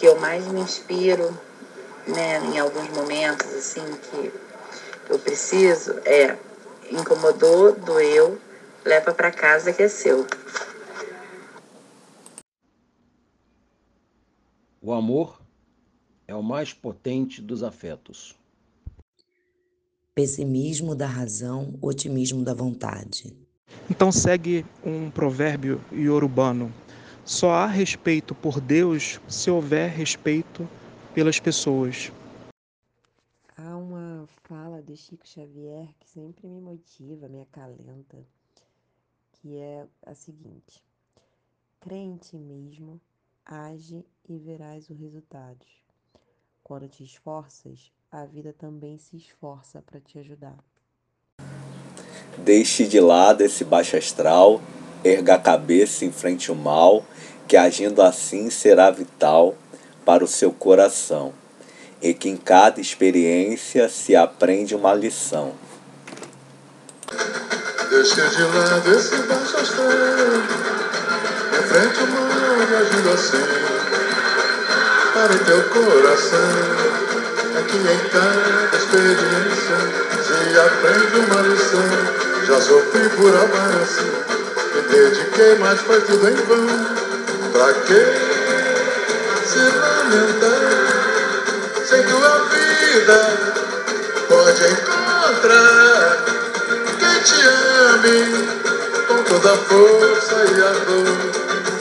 que eu mais me inspiro, né, em alguns momentos assim que eu preciso é incomodou, doeu, leva para casa que é seu. O amor é o mais potente dos afetos. Pessimismo da razão, otimismo da vontade. Então segue um provérbio iorubano: só há respeito por Deus se houver respeito pelas pessoas. Há uma fala de Chico Xavier que sempre me motiva, me acalenta, que é a seguinte: crê em ti mesmo, age e verás os resultados. Quando te esforças, a vida também se esforça para te ajudar. Deixe de lado esse baixo astral, erga a cabeça em frente ao mal, que agindo assim será vital para o seu coração, e que em cada experiência se aprende uma lição. Deixe de lado esse baixo astral, em frente ao mal, agindo assim, para o teu coração é que em cada experiência se aprende uma lição. Já sofri por me dediquei, mas foi tudo em vão. Pra que se lamentar? Sem tua vida pode encontrar quem te ame com toda a força e a dor.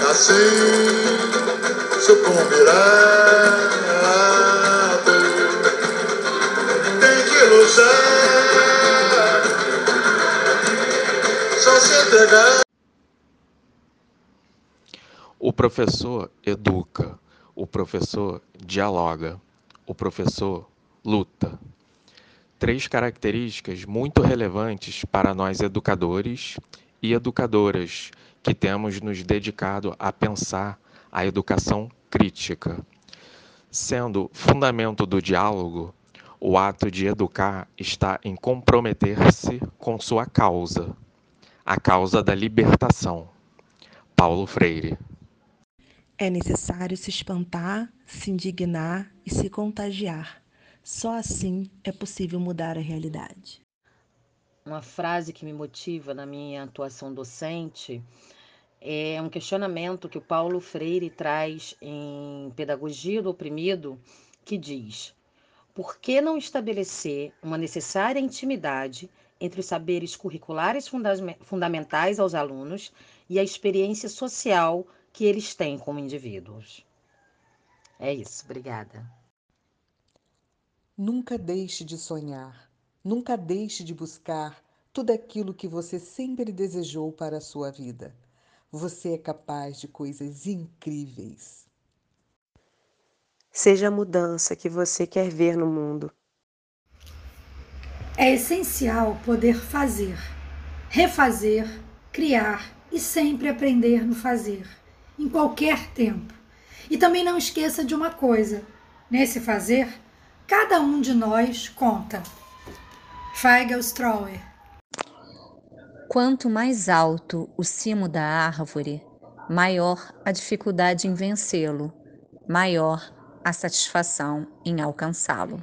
Assim sucumbirá. Só se entregar. O professor educa, o professor dialoga, o professor luta. Três características muito relevantes para nós educadores e educadoras que temos nos dedicado a pensar a educação crítica. Sendo fundamento do diálogo, o ato de educar está em comprometer-se com sua causa, a causa da libertação. Paulo Freire. É necessário se espantar, se indignar e se contagiar. Só assim é possível mudar a realidade. Uma frase que me motiva na minha atuação docente é um questionamento que o Paulo Freire traz em Pedagogia do Oprimido, que diz: por que não estabelecer uma necessária intimidade entre os saberes curriculares fundamentais aos alunos e a experiência social que eles têm como indivíduos? É isso, obrigada. Nunca deixe de sonhar, nunca deixe de buscar tudo aquilo que você sempre desejou para a sua vida. Você é capaz de coisas incríveis. Seja a mudança que você quer ver no mundo. É essencial poder fazer, refazer, criar e sempre aprender no fazer, em qualquer tempo. E também não esqueça de uma coisa: nesse fazer, cada um de nós conta. Feigl Strower. Quanto mais alto o cimo da árvore, maior a dificuldade em vencê-lo, maior a satisfação em alcançá-lo.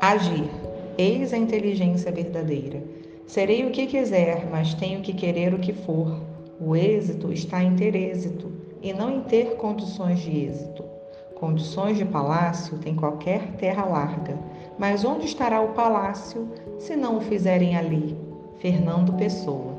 Agir. Eis a inteligência verdadeira. Serei o que quiser, mas tenho que querer o que for. O êxito está em ter êxito e não em ter condições de êxito. Condições de palácio tem qualquer terra larga, mas onde estará o palácio se não o fizerem ali? Fernando Pessoa.